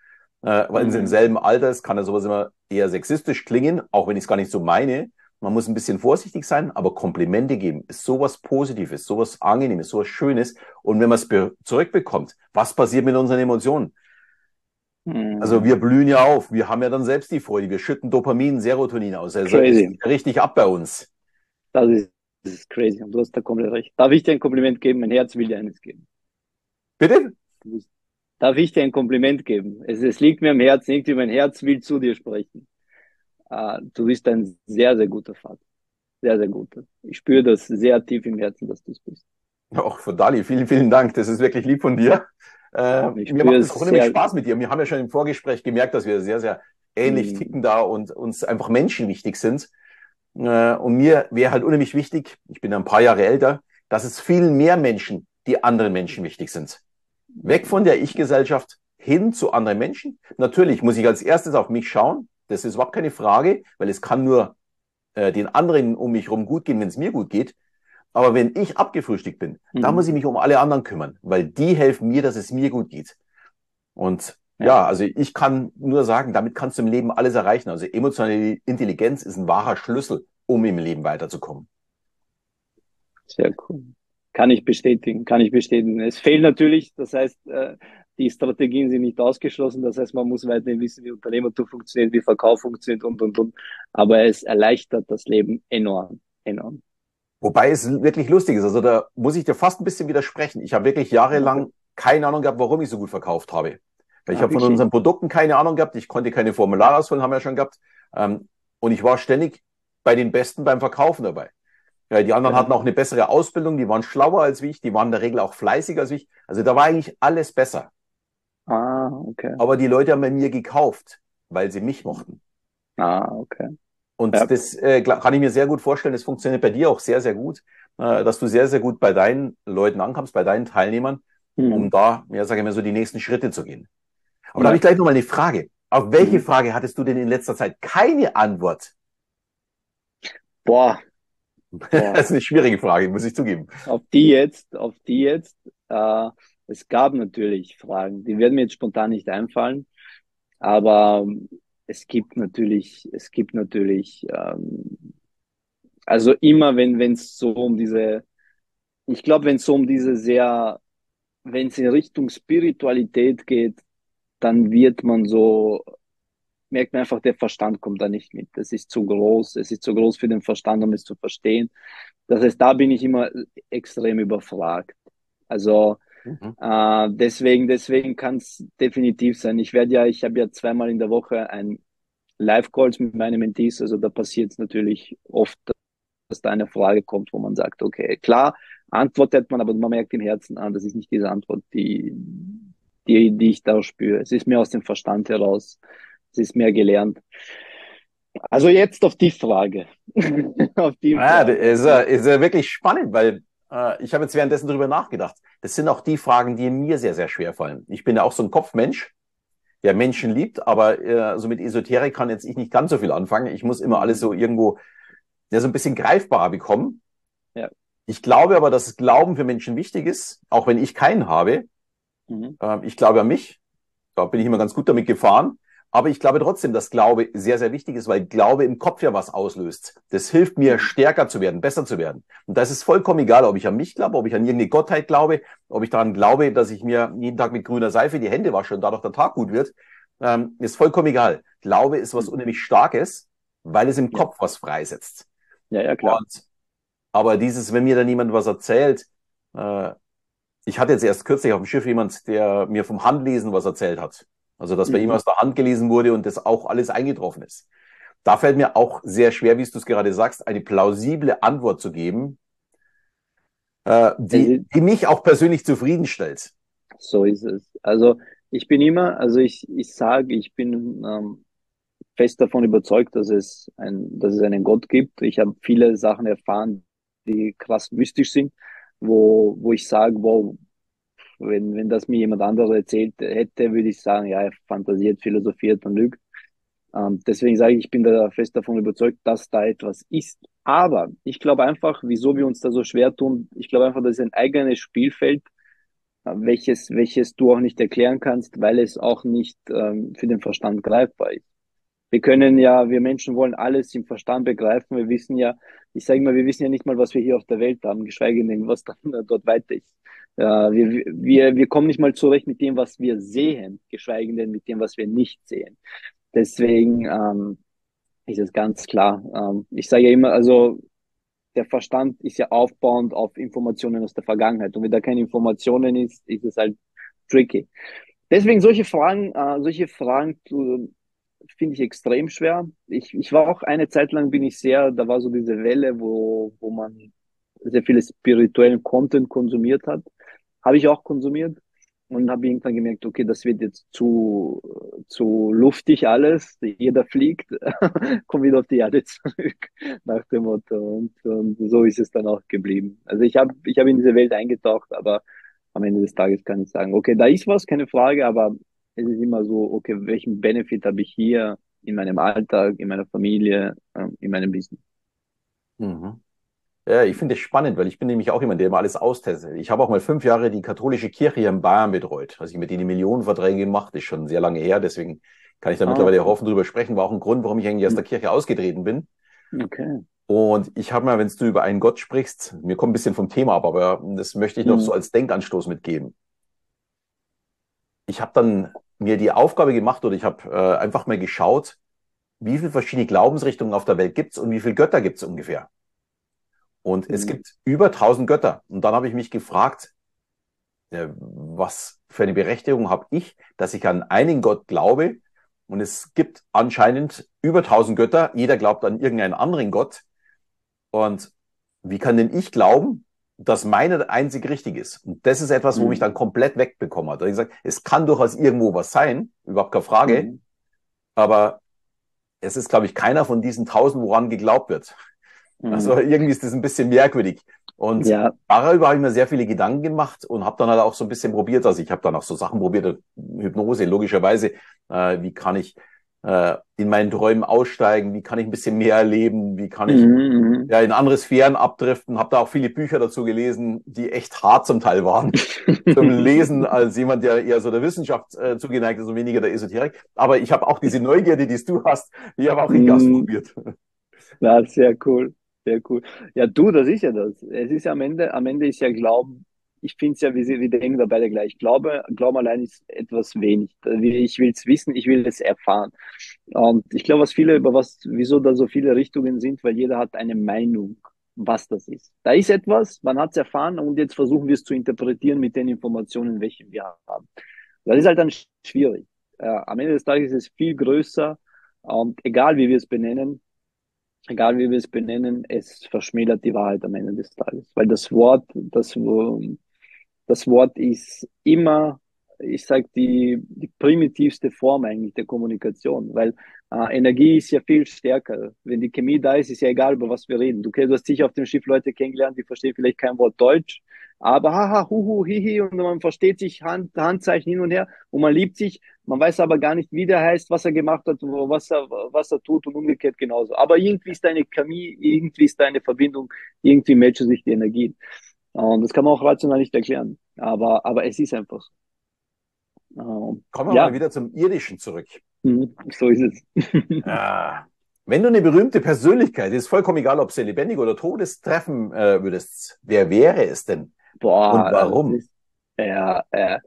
Äh, weil mhm. sie im selben Alter ist, kann ja sowas immer eher sexistisch klingen, auch wenn ich es gar nicht so meine. Man muss ein bisschen vorsichtig sein, aber Komplimente geben ist sowas Positives, sowas Angenehmes, sowas Schönes. Und wenn man es zurückbekommt, was passiert mit unseren Emotionen? Mhm. Also wir blühen ja auf, wir haben ja dann selbst die Freude, wir schütten Dopamin, Serotonin aus. Also Crazy. richtig ab bei uns. Das ist das ist crazy und du hast da komplett recht. Darf ich dir ein Kompliment geben? Mein Herz will dir eines geben. Bitte? Darf ich dir ein Kompliment geben? Es, es liegt mir am Herzen, irgendwie mein Herz will zu dir sprechen. Uh, du bist ein sehr, sehr guter Vater. Sehr, sehr guter. Ich spüre das sehr tief im Herzen, dass du es bist. Auch von Dali, vielen, vielen Dank. Das ist wirklich lieb von dir. Äh, mir macht es auch unheimlich Spaß mit dir. Wir haben ja schon im Vorgespräch gemerkt, dass wir sehr, sehr ähnlich mhm. ticken da und uns einfach Menschen wichtig sind. Äh, und mir wäre halt unheimlich wichtig, ich bin ein paar Jahre älter, dass es viel mehr Menschen, die anderen Menschen wichtig sind. Weg von der Ich-Gesellschaft hin zu anderen Menschen. Natürlich muss ich als erstes auf mich schauen. Das ist überhaupt keine Frage, weil es kann nur äh, den anderen um mich herum gut gehen, wenn es mir gut geht. Aber wenn ich abgefrühstückt bin, mhm. dann muss ich mich um alle anderen kümmern, weil die helfen mir, dass es mir gut geht. Und ja. ja, also ich kann nur sagen, damit kannst du im Leben alles erreichen. Also emotionale Intelligenz ist ein wahrer Schlüssel, um im Leben weiterzukommen. Sehr cool. Kann ich bestätigen, kann ich bestätigen. Es fehlt natürlich, das heißt, äh, die Strategien sind nicht ausgeschlossen. Das heißt, man muss weiterhin wissen, wie Unternehmertum funktioniert, wie Verkauf funktioniert und, und, und. Aber es erleichtert das Leben enorm, enorm. Wobei es wirklich lustig ist. Also da muss ich dir fast ein bisschen widersprechen. Ich habe wirklich jahrelang keine Ahnung gehabt, warum ich so gut verkauft habe. Ich ah, habe von unseren Produkten keine Ahnung gehabt, ich konnte keine Formulare ausfüllen, haben wir ja schon gehabt. Ähm, und ich war ständig bei den Besten beim Verkaufen dabei. Ja, die anderen ja. hatten auch eine bessere Ausbildung, die waren schlauer als ich, die waren in der Regel auch fleißiger als ich. Also da war eigentlich alles besser. Ah, okay. Aber die Leute haben bei mir gekauft, weil sie mich mochten. Ah, okay. Und ja. das äh, kann ich mir sehr gut vorstellen, das funktioniert bei dir auch sehr, sehr gut, äh, dass du sehr, sehr gut bei deinen Leuten ankommst, bei deinen Teilnehmern, hm. um da, ja, sage ich mal, so die nächsten Schritte zu gehen. Aber da habe ich gleich nochmal eine Frage. Auf welche mhm. Frage hattest du denn in letzter Zeit keine Antwort? Boah. Boah. das ist eine schwierige Frage, muss ich zugeben. Auf die jetzt, auf die jetzt, äh, es gab natürlich Fragen, die werden mir jetzt spontan nicht einfallen, aber es gibt natürlich, es gibt natürlich, ähm, also immer wenn es so um diese, ich glaube, wenn es so um diese sehr, wenn es in Richtung Spiritualität geht, dann wird man so, merkt man einfach, der Verstand kommt da nicht mit. Das ist zu groß, es ist zu groß für den Verstand, um es zu verstehen. Das heißt, da bin ich immer extrem überfragt. Also mhm. äh, deswegen, deswegen kann es definitiv sein. Ich werde ja, ich habe ja zweimal in der Woche ein Live-Calls mit meinen Mentees, also da passiert es natürlich oft, dass da eine Frage kommt, wo man sagt, okay, klar, antwortet man, aber man merkt im Herzen an, das ist nicht diese Antwort, die, die, die ich da spüre. Es ist mehr aus dem Verstand heraus. Es ist mehr gelernt. Also jetzt auf die Frage. auf die Frage. Ja, ist, ist wirklich spannend, weil äh, ich habe jetzt währenddessen darüber nachgedacht. Das sind auch die Fragen, die mir sehr, sehr schwer fallen. Ich bin ja auch so ein Kopfmensch. der Menschen liebt, aber äh, so mit Esoterik kann jetzt ich nicht ganz so viel anfangen. Ich muss immer alles so irgendwo ja, so ein bisschen greifbarer bekommen. Ja. Ich glaube aber, dass Glauben für Menschen wichtig ist, auch wenn ich keinen habe. Mhm. Ähm, ich glaube an mich. Da bin ich immer ganz gut damit gefahren. Aber ich glaube trotzdem, dass Glaube sehr, sehr wichtig ist, weil Glaube im Kopf ja was auslöst. Das hilft mir, mhm. stärker zu werden, besser zu werden. Und da ist es vollkommen egal, ob ich an mich glaube, ob ich an irgendeine Gottheit glaube, ob ich daran glaube, dass ich mir jeden Tag mit grüner Seife die Hände wasche und dadurch der Tag gut wird. Ähm, ist vollkommen egal. Glaube ist was mhm. unheimlich Starkes, weil es im ja. Kopf was freisetzt. Ja, ja, klar. Und, aber dieses, wenn mir da niemand was erzählt, äh, ich hatte jetzt erst kürzlich auf dem Schiff jemand, der mir vom Handlesen was erzählt hat. Also, dass bei mhm. ihm aus der Hand gelesen wurde und das auch alles eingetroffen ist. Da fällt mir auch sehr schwer, wie du es gerade sagst, eine plausible Antwort zu geben, äh, die, die mich auch persönlich zufriedenstellt. So ist es. Also ich bin immer, also ich, ich sage, ich bin ähm, fest davon überzeugt, dass es, ein, dass es einen Gott gibt. Ich habe viele Sachen erfahren, die krass mystisch sind, wo, wo ich sage, wow, wenn, wenn das mir jemand anderes erzählt hätte, würde ich sagen, ja, er fantasiert, philosophiert und lügt. Ähm, deswegen sage ich, ich bin da fest davon überzeugt, dass da etwas ist. Aber ich glaube einfach, wieso wir uns da so schwer tun, ich glaube einfach, das ist ein eigenes Spielfeld, äh, welches, welches du auch nicht erklären kannst, weil es auch nicht ähm, für den Verstand greifbar ist. Wir können ja, wir Menschen wollen alles im Verstand begreifen. Wir wissen ja, ich sage mal, wir wissen ja nicht mal, was wir hier auf der Welt haben, geschweige denn, was dann dort weiter ist. Ja, wir, wir, wir kommen nicht mal zurecht mit dem, was wir sehen, geschweige denn mit dem, was wir nicht sehen. Deswegen ähm, ist es ganz klar. Ähm, ich sage ja immer, also der Verstand ist ja aufbauend auf Informationen aus der Vergangenheit. Und wenn da keine Informationen ist, ist es halt tricky. Deswegen solche Fragen, äh, solche Fragen zu, finde ich extrem schwer. Ich, ich war auch eine Zeit lang bin ich sehr, da war so diese Welle, wo, wo man sehr viele spirituellen Content konsumiert hat. Habe ich auch konsumiert und habe irgendwann gemerkt, okay, das wird jetzt zu, zu luftig alles. Jeder fliegt, kommt wieder auf die Erde zurück, nach dem Motto. Und, und so ist es dann auch geblieben. Also ich habe ich hab in diese Welt eingetaucht, aber am Ende des Tages kann ich sagen, okay, da ist was, keine Frage, aber es ist immer so, okay, welchen Benefit habe ich hier in meinem Alltag, in meiner Familie, ähm, in meinem Business? Mhm. Ja, ich finde es spannend, weil ich bin nämlich auch jemand, der immer alles austestet. Ich habe auch mal fünf Jahre die katholische Kirche hier in Bayern betreut. Also ich mit denen Millionenverträge gemacht, ist schon sehr lange her, deswegen kann ich da ah. mittlerweile auch offen drüber sprechen. War auch ein Grund, warum ich eigentlich aus der hm. Kirche ausgetreten bin. Okay. Und ich habe mal, wenn du über einen Gott sprichst, mir kommt ein bisschen vom Thema ab, aber das möchte ich noch mhm. so als Denkanstoß mitgeben. Ich habe dann mir die Aufgabe gemacht oder ich habe äh, einfach mal geschaut, wie viele verschiedene Glaubensrichtungen auf der Welt gibt's und wie viele Götter gibt's ungefähr. Und mhm. es gibt über tausend Götter. Und dann habe ich mich gefragt, äh, was für eine Berechtigung habe ich, dass ich an einen Gott glaube. Und es gibt anscheinend über tausend Götter. Jeder glaubt an irgendeinen anderen Gott. Und wie kann denn ich glauben, dass meine einzig richtig ist. Und das ist etwas, wo mhm. mich dann komplett wegbekommen hat. Da ich gesagt, es kann durchaus irgendwo was sein, überhaupt keine Frage. Mhm. Aber es ist, glaube ich, keiner von diesen tausend, woran geglaubt wird. Mhm. Also irgendwie ist das ein bisschen merkwürdig. Und ja. darüber habe ich mir sehr viele Gedanken gemacht und habe dann halt auch so ein bisschen probiert. Also ich habe dann auch so Sachen probiert, Hypnose, logischerweise. Äh, wie kann ich äh, in meinen Träumen aussteigen, wie kann ich ein bisschen mehr erleben, wie kann ich mhm, mhm. ja in andere Sphären abdriften. Habe da auch viele Bücher dazu gelesen, die echt hart zum Teil waren zum Lesen als jemand, der eher so der Wissenschaft äh, zugeneigt ist und weniger der Esoterik. Aber ich habe auch diese Neugierde, die du hast, die habe auch in Gast mhm. probiert. Ja, sehr cool. Sehr cool. Ja, du, das ist ja das. Es ist ja am Ende, am Ende ist ja Glauben ich finde es ja, wir, wir denken da beide gleich. Glaube, Glauben allein ist etwas wenig. Ich will es wissen, ich will es erfahren. Und ich glaube, was viele, über was, wieso da so viele Richtungen sind, weil jeder hat eine Meinung, was das ist. Da ist etwas, man hat es erfahren und jetzt versuchen wir es zu interpretieren mit den Informationen, welche wir haben. Das ist halt dann schwierig. Äh, am Ende des Tages ist es viel größer und egal wie wir es benennen, egal wie wir es benennen, es verschmälert die Wahrheit am Ende des Tages. Weil das Wort, das, das Wort ist immer, ich sage, die, die primitivste Form eigentlich der Kommunikation, weil äh, Energie ist ja viel stärker. Wenn die Chemie da ist, ist ja egal, über was wir reden. Du, du hast sicher auf dem Schiff Leute kennengelernt, die verstehen vielleicht kein Wort Deutsch, aber haha, huhu, hihi, und man versteht sich Hand, Handzeichen hin und her und man liebt sich, man weiß aber gar nicht, wie der heißt, was er gemacht hat, was er, was er tut und umgekehrt genauso. Aber irgendwie ist deine Chemie, irgendwie ist deine Verbindung, irgendwie matchen sich die Energien. Und das kann man auch rational nicht erklären. Aber, aber es ist einfach so. Ähm, Kommen wir ja. mal wieder zum Irdischen zurück. Mhm, so ist es. ah. Wenn du eine berühmte Persönlichkeit, ist vollkommen egal, ob sie lebendig oder tot ist, treffen äh, würdest, wer wäre es denn? Boah, und warum? Ist, ja, äh,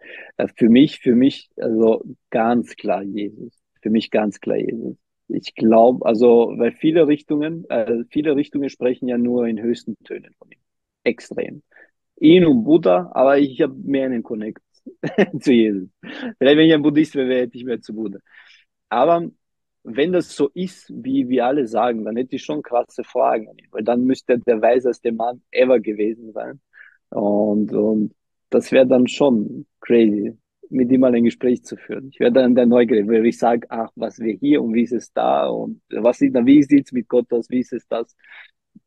für mich, für mich, also ganz klar Jesus. Für mich ganz klar Jesus. Ich glaube, also, weil viele Richtungen, äh, viele Richtungen sprechen ja nur in höchsten Tönen von ihm. Extrem. Ihn und Buddha, aber ich habe mehr einen Connect zu Jesus. Vielleicht, wenn ich ein Buddhist wäre, hätte ich mehr zu Buddha. Aber wenn das so ist, wie wir alle sagen, dann hätte ich schon krasse Fragen weil dann müsste er der weiseste Mann ever gewesen sein. Und, und das wäre dann schon crazy, mit ihm mal ein Gespräch zu führen. Ich wäre dann der Neugier, weil ich sage, ach, was wir hier und wie ist es da und was sieht, wie sieht's mit Gott aus, wie ist es das?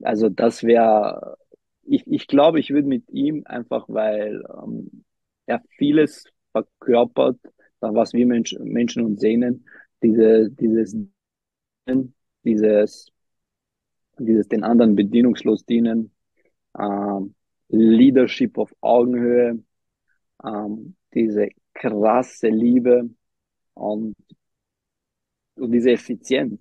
Also das wäre, ich, ich glaube, ich würde mit ihm einfach, weil ähm, er vieles verkörpert, was wir Mensch, Menschen uns sehnen, diese, dieses, dieses, dieses den anderen bedienungslos dienen, ähm, Leadership auf Augenhöhe, ähm, diese krasse Liebe und, und diese Effizienz.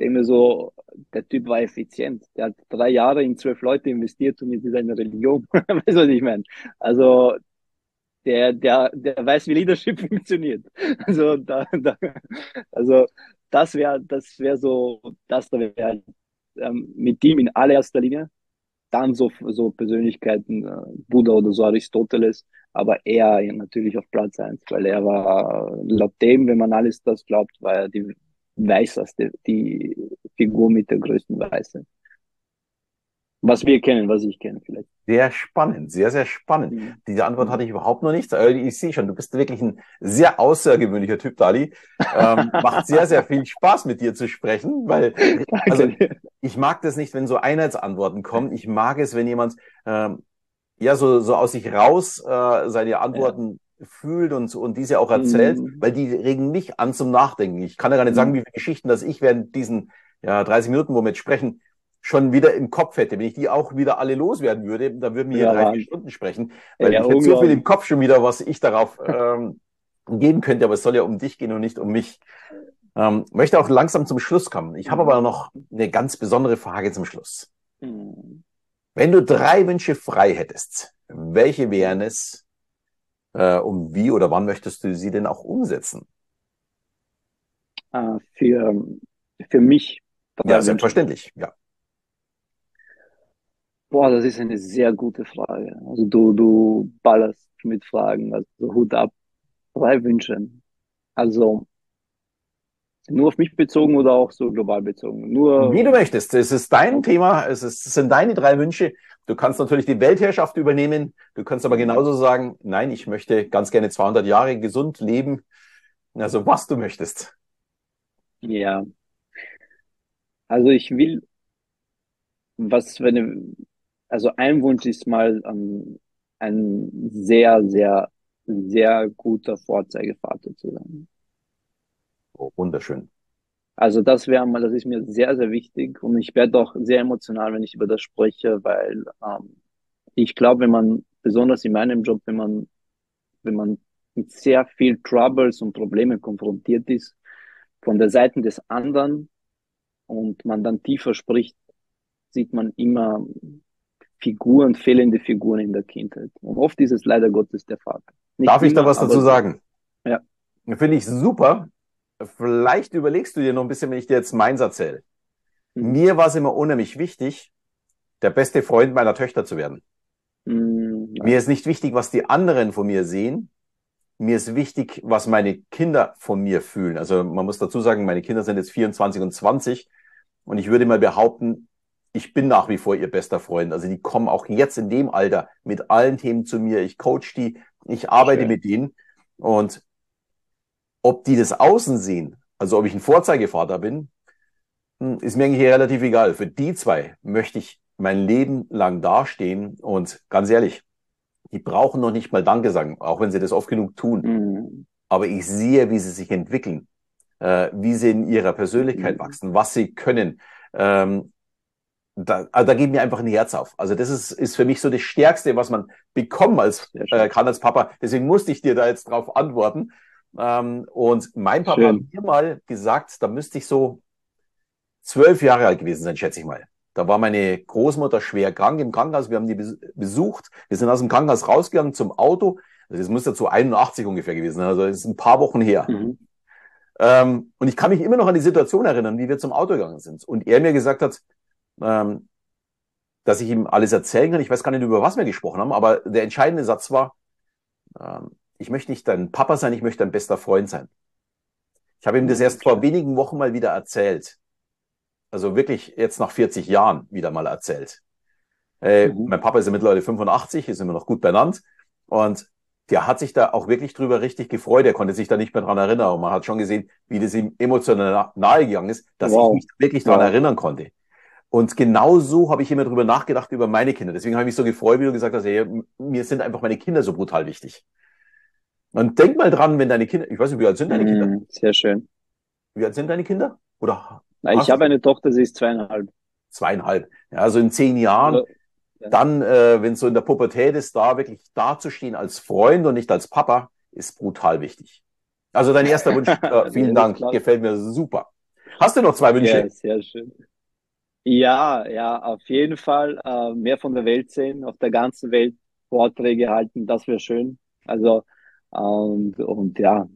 Denke mir so, der Typ war effizient. Der hat drei Jahre in zwölf Leute investiert und jetzt ist eine Religion. weißt du, was ich meine? Also, der, der, der weiß, wie Leadership funktioniert. Also, da, da, also das wäre das wäre so, das wäre ähm, mit ihm in allererster Linie. Dann so, so Persönlichkeiten, äh, Buddha oder so Aristoteles, aber er natürlich auf Platz eins, weil er war laut dem, wenn man alles das glaubt, war er die weißeste, die Figur mit der größten Weiße. Was wir kennen, was ich kenne vielleicht. Sehr spannend, sehr, sehr spannend. Mhm. Diese Antwort hatte ich überhaupt noch nicht. Äh, ich sehe schon, du bist wirklich ein sehr außergewöhnlicher Typ, Dali. Ähm, macht sehr, sehr viel Spaß, mit dir zu sprechen, weil also, ich mag das nicht, wenn so Einheitsantworten kommen. Ich mag es, wenn jemand ähm, ja so, so aus sich raus äh, seine Antworten ja. fühlt und, und diese auch erzählt, mhm. weil die regen mich an zum Nachdenken. Ich kann ja gar nicht sagen, mhm. wie viele Geschichten, dass ich während diesen ja, 30 Minuten, wo wir jetzt sprechen, schon wieder im Kopf hätte. Wenn ich die auch wieder alle loswerden würde, dann würden wir ja, hier drei, vier Stunden sprechen. Weil ja, ich hätte so viel im Kopf schon wieder, was ich darauf ähm, geben könnte, aber es soll ja um dich gehen und nicht um mich. Ähm, möchte auch langsam zum Schluss kommen. Ich habe aber noch eine ganz besondere Frage zum Schluss. Mhm. Wenn du drei Wünsche frei hättest, welche wären es? Äh, um wie oder wann möchtest du sie denn auch umsetzen? Äh, für, für mich. Ja, selbstverständlich, ja. Boah, das ist eine sehr gute Frage. Also du, du ballerst mit Fragen, also Hut ab. Drei Wünsche. Also nur auf mich bezogen oder auch so global bezogen? Nur Wie du möchtest. Es ist dein Thema, es, ist, es sind deine drei Wünsche. Du kannst natürlich die Weltherrschaft übernehmen. Du kannst aber genauso sagen, nein, ich möchte ganz gerne 200 Jahre gesund leben. Also was du möchtest. Ja. Also ich will, was, wenn, also ein Wunsch ist mal um, ein sehr, sehr, sehr guter Vorzeigevater zu sein. Oh, wunderschön. Also das wäre mal, das ist mir sehr, sehr wichtig und ich werde auch sehr emotional, wenn ich über das spreche, weil ähm, ich glaube, wenn man, besonders in meinem Job, wenn man, wenn man mit sehr viel Troubles und Problemen konfrontiert ist, von der Seite des anderen und man dann tiefer spricht, sieht man immer Figuren, fehlende Figuren in der Kindheit. Und oft ist es leider Gottes der Vater. Nicht Darf ich da was dazu sagen? Ja. Finde ich super. Vielleicht überlegst du dir noch ein bisschen, wenn ich dir jetzt meins erzähle. Mhm. Mir war es immer unheimlich wichtig, der beste Freund meiner Töchter zu werden. Mhm. Mir ist nicht wichtig, was die anderen von mir sehen. Mir ist wichtig, was meine Kinder von mir fühlen. Also man muss dazu sagen, meine Kinder sind jetzt 24 und 20. Und ich würde mal behaupten, ich bin nach wie vor ihr bester Freund. Also die kommen auch jetzt in dem Alter mit allen Themen zu mir. Ich coach die, ich arbeite Schön. mit denen. Und ob die das außen sehen, also ob ich ein Vorzeigevater bin, hm, ist mir eigentlich relativ egal. Für die zwei möchte ich mein Leben lang dastehen. Und ganz ehrlich, die brauchen noch nicht mal Danke sagen, auch wenn sie das oft genug tun. Mhm. Aber ich sehe, wie sie sich entwickeln, äh, wie sie in ihrer Persönlichkeit Mhm. wachsen, was sie können. Ähm, da, also da geht mir einfach ein Herz auf. Also das ist, ist für mich so das Stärkste, was man bekommen als, äh, kann als Papa. Deswegen musste ich dir da jetzt drauf antworten. Ähm, und mein Papa Schön. hat mir mal gesagt, da müsste ich so zwölf Jahre alt gewesen sein, schätze ich mal. Da war meine Großmutter schwer krank im Krankenhaus. Wir haben die bes- besucht. Wir sind aus dem Krankenhaus rausgegangen zum Auto. Also das muss ja zu 81 ungefähr gewesen sein. Also das ist ein paar Wochen her. Mhm. Ähm, und ich kann mich immer noch an die Situation erinnern, wie wir zum Auto gegangen sind. Und er mir gesagt hat, ähm, dass ich ihm alles erzählen kann. Ich weiß gar nicht, über was wir gesprochen haben, aber der entscheidende Satz war, ähm, ich möchte nicht dein Papa sein, ich möchte dein bester Freund sein. Ich habe ihm das Mhm, erst vor wenigen Wochen mal wieder erzählt. Also wirklich jetzt nach 40 Jahren wieder mal erzählt. Äh, Mhm. Mein Papa ist ja mittlerweile 85, ist immer noch gut benannt. Und der hat sich da auch wirklich drüber richtig gefreut. Er konnte sich da nicht mehr dran erinnern. Und man hat schon gesehen, wie das ihm emotional na- nahegegangen ist, dass Wow. ich mich wirklich dran Wow. erinnern konnte. Und genau so habe ich immer drüber nachgedacht über meine Kinder. Deswegen habe ich mich so gefreut, wie du gesagt hast, ey, mir sind einfach meine Kinder so brutal wichtig. Und denk mal dran, wenn deine Kinder, ich weiß nicht, wie alt sind deine Kinder? Mhm. Sehr schön. Wie alt sind deine Kinder? Oder Hast Ich habe eine Tochter, sie ist zweieinhalb. zweieinhalb? Ja, also in zehn Jahren, Ja. dann, äh, wenn so in der Pubertät ist, da wirklich dazustehen als Freund und nicht als Papa, ist brutal wichtig. Also dein erster Wunsch, äh, vielen Dank, gefällt mir super. Hast du noch zwei Wünsche? Ja, sehr schön. Ja, ja, auf jeden Fall äh, mehr von der Welt sehen, auf der ganzen Welt Vorträge halten, das wäre schön. Also und, und ja,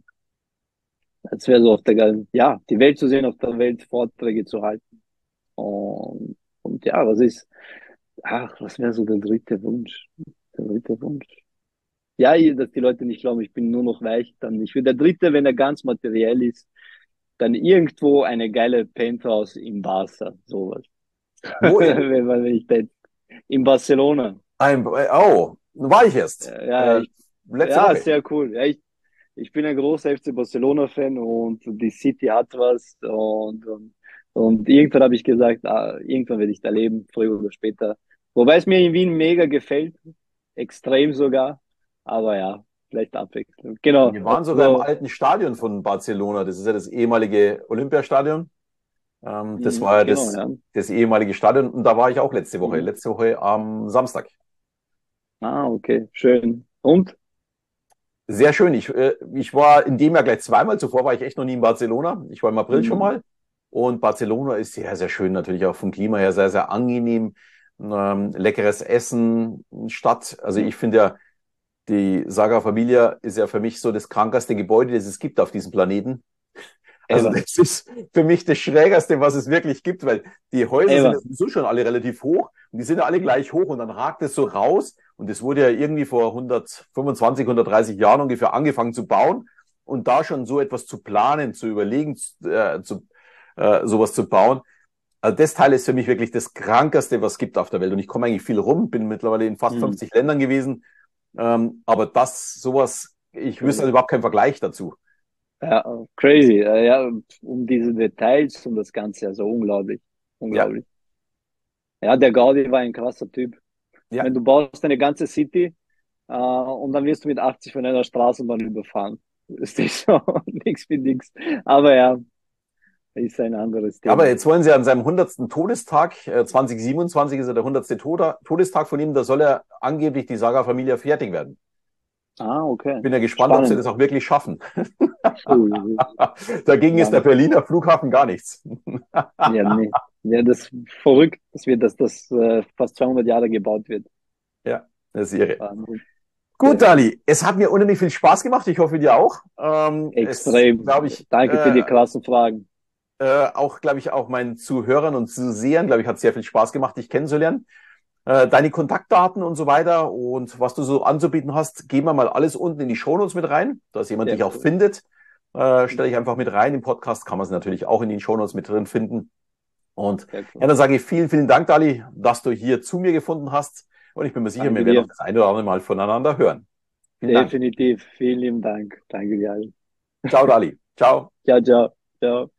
das wäre so auf der ja, die Welt zu sehen, auf der Welt Vorträge zu halten. Und, und ja, was ist, ach, was wäre so der dritte Wunsch? Der dritte Wunsch. Ja, dass die Leute nicht glauben, ich bin nur noch weich, dann ich will der dritte, wenn er ganz materiell ist, dann irgendwo eine geile Penthouse in Barca, sowas. Wo in, wenn man nicht denkt. In Barcelona. ein, oh, war ich erst. Ja, Äh, ich, ja Woche. sehr cool. Ja, ich, ich bin ein großer FC Barcelona-Fan und die City hat was und, und, und irgendwann habe ich gesagt, ah, irgendwann werde ich da leben, früher oder später. Wobei es mir in Wien mega gefällt, extrem sogar, aber ja, vielleicht Abwechslung. Genau. Wir waren sogar im So, alten Stadion von Barcelona. Das ist ja das ehemalige Olympiastadion. Ähm, das Mhm, war ja genau, das, ja. das ehemalige Stadion. Und da war ich auch letzte Woche. Mhm. Letzte Woche am Samstag. Ah, okay, schön. Und? Sehr schön. Ich, äh, ich war in dem Jahr gleich zweimal. Zuvor war ich echt noch nie in Barcelona. Ich war im April schon Mhm. mal. Und Barcelona ist sehr, sehr schön. Natürlich auch vom Klima her sehr, sehr angenehm. Ähm, leckeres Essen, Stadt. Also ich finde ja, die Saga Familia ist ja für mich so das krankeste Gebäude, das es gibt auf diesem Planeten. Also Ever. das ist für mich das Schrägerste, was es wirklich gibt, weil die Häuser sind Ever. ja sowieso schon alle relativ hoch und die sind ja alle gleich hoch und dann ragt es so raus und es wurde ja irgendwie vor 125, 130 Jahren ungefähr angefangen zu bauen und da schon so etwas zu planen, zu überlegen, äh, zu, äh, sowas zu bauen. Also das Teil ist für mich wirklich das Krankeste, was es gibt auf der Welt und ich komme eigentlich viel rum, bin mittlerweile in fast Mhm. 50 Ländern gewesen, ähm, aber das, sowas, ich wüsste also überhaupt keinen Vergleich dazu. Ja, crazy. Ja, um diese Details und das Ganze, also unglaublich. Unglaublich. Ja, der Gaudi war ein krasser Typ. Ja. Wenn du baust eine ganze City, äh, und dann wirst du mit 80 von einer Straßenbahn überfahren. Ist nicht so, nix mit nix. Aber ja, ist ein anderes Thema. Aber jetzt wollen sie an seinem 100. Todestag, äh, 2027 ist ja der 100. Toda- Todestag von ihm, da soll er angeblich die Saga Familia fertig werden. Ah, okay. Ich bin ja gespannt, ob sie Spannend. das auch wirklich schaffen. Dagegen ist Ja. der Berliner Flughafen gar nichts. Ja, nee. Ja, das ist verrückt, dass wir, dass das äh, fast 200 Jahre gebaut wird. Das ist irre. Wahnsinn. Gut, Dali, es hat mir unheimlich viel Spaß gemacht. Ich hoffe, dir auch. Ähm, Extrem. Glaube ich. Danke für äh, die krassen Fragen. äh, auch, glaube ich, auch meinen Zuhörern und Zusehern, glaube ich, hat sehr viel Spaß gemacht, dich kennenzulernen. Äh, deine Kontaktdaten und so weiter und was du so anzubieten hast, geben wir mal alles unten in die Shownotes mit rein, dass jemand Sehr dich auch cool. findet. Äh, Stelle ich einfach mit rein. Im Podcast kann man es natürlich auch in den Shownotes mit drin finden. Und ja, dann sage ich vielen, vielen Dank, Dali, dass du hier zu mir gefunden hast. Und ich bin mir sicher, Danke wir werden noch das eine oder andere Mal voneinander hören. Vielen Dank. Definitiv. Vielen lieben Dank. Danke dir allen. Ciao, Dali. Ciao. Ciao, ciao. Ciao.